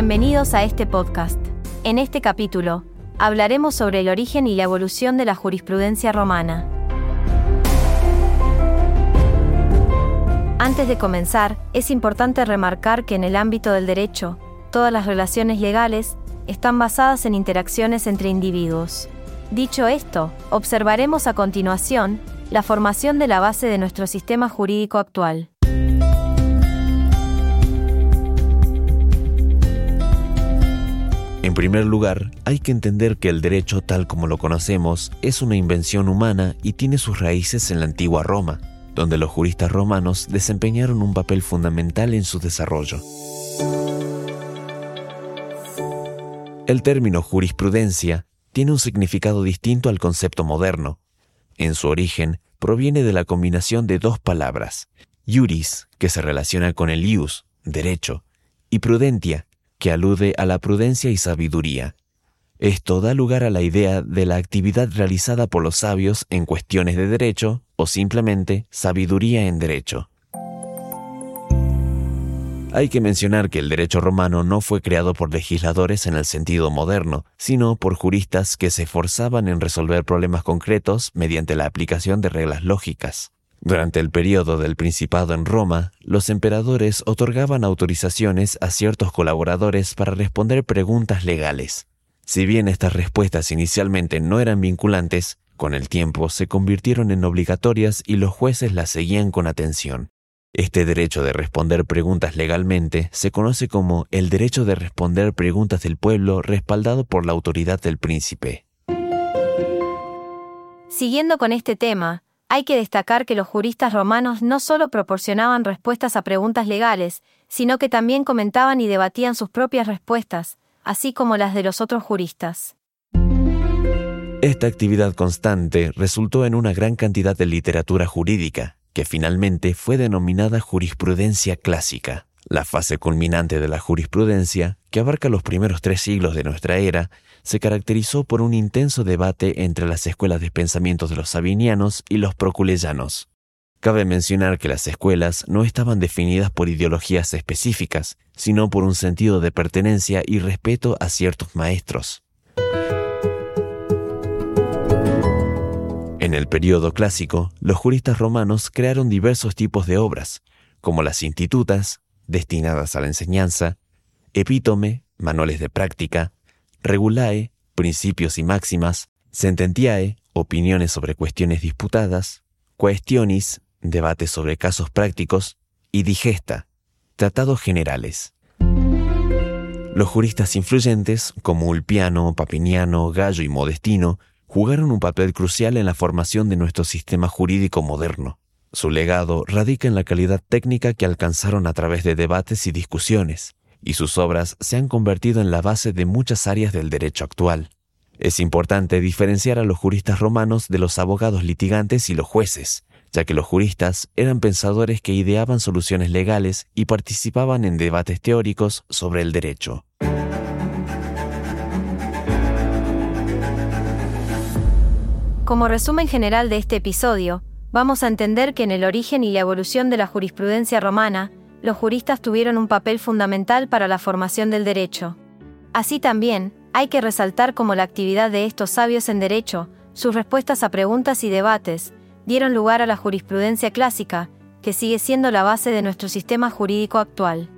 Bienvenidos a este podcast. En este capítulo, hablaremos sobre el origen y la evolución de la jurisprudencia romana. Antes de comenzar, es importante remarcar que en el ámbito del derecho, todas las relaciones legales están basadas en interacciones entre individuos. Dicho esto, observaremos a continuación la formación de la base de nuestro sistema jurídico actual. En primer lugar, hay que entender que el derecho tal como lo conocemos es una invención humana y tiene sus raíces en la antigua Roma, donde los juristas romanos desempeñaron un papel fundamental en su desarrollo. El término jurisprudencia tiene un significado distinto al concepto moderno. En su origen, proviene de la combinación de dos palabras, iuris, que se relaciona con el ius, derecho, y prudentia, que alude a la prudencia y sabiduría. Esto da lugar a la idea de la actividad realizada por los sabios en cuestiones de derecho o simplemente sabiduría en derecho. Hay que mencionar que el derecho romano no fue creado por legisladores en el sentido moderno, sino por juristas que se esforzaban en resolver problemas concretos mediante la aplicación de reglas lógicas. Durante el periodo del Principado en Roma, los emperadores otorgaban autorizaciones a ciertos colaboradores para responder preguntas legales. Si bien estas respuestas inicialmente no eran vinculantes, con el tiempo se convirtieron en obligatorias y los jueces las seguían con atención. Este derecho de responder preguntas legalmente se conoce como el derecho de responder preguntas del pueblo respaldado por la autoridad del príncipe. Siguiendo con este tema, hay que destacar que los juristas romanos no solo proporcionaban respuestas a preguntas legales, sino que también comentaban y debatían sus propias respuestas, así como las de los otros juristas. Esta actividad constante resultó en una gran cantidad de literatura jurídica, que finalmente fue denominada jurisprudencia clásica. La fase culminante de la jurisprudencia, que abarca los primeros tres siglos de nuestra era, se caracterizó por un intenso debate entre las escuelas de pensamiento de los sabinianos y los proculeyanos. Cabe mencionar que las escuelas no estaban definidas por ideologías específicas, sino por un sentido de pertenencia y respeto a ciertos maestros. En el período clásico, los juristas romanos crearon diversos tipos de obras, como las institutas, destinadas a la enseñanza, epítome, manuales de práctica, regulae, principios y máximas, sententiae, opiniones sobre cuestiones disputadas, questionis, debates sobre casos prácticos, y digesta, tratados generales. Los juristas influyentes, como Ulpiano, Papiniano, Gallo y Modestino, jugaron un papel crucial en la formación de nuestro sistema jurídico moderno. Su legado radica en la calidad técnica que alcanzaron a través de debates y discusiones, y sus obras se han convertido en la base de muchas áreas del derecho actual. Es importante diferenciar a los juristas romanos de los abogados litigantes y los jueces, ya que los juristas eran pensadores que ideaban soluciones legales y participaban en debates teóricos sobre el derecho. Como resumen general de este episodio, vamos a entender que en el origen y la evolución de la jurisprudencia romana, los juristas tuvieron un papel fundamental para la formación del derecho. Así también, hay que resaltar cómo la actividad de estos sabios en derecho, sus respuestas a preguntas y debates, dieron lugar a la jurisprudencia clásica, que sigue siendo la base de nuestro sistema jurídico actual.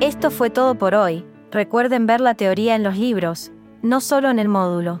Esto fue todo por hoy, recuerden ver la teoría en los libros, no solo en el módulo.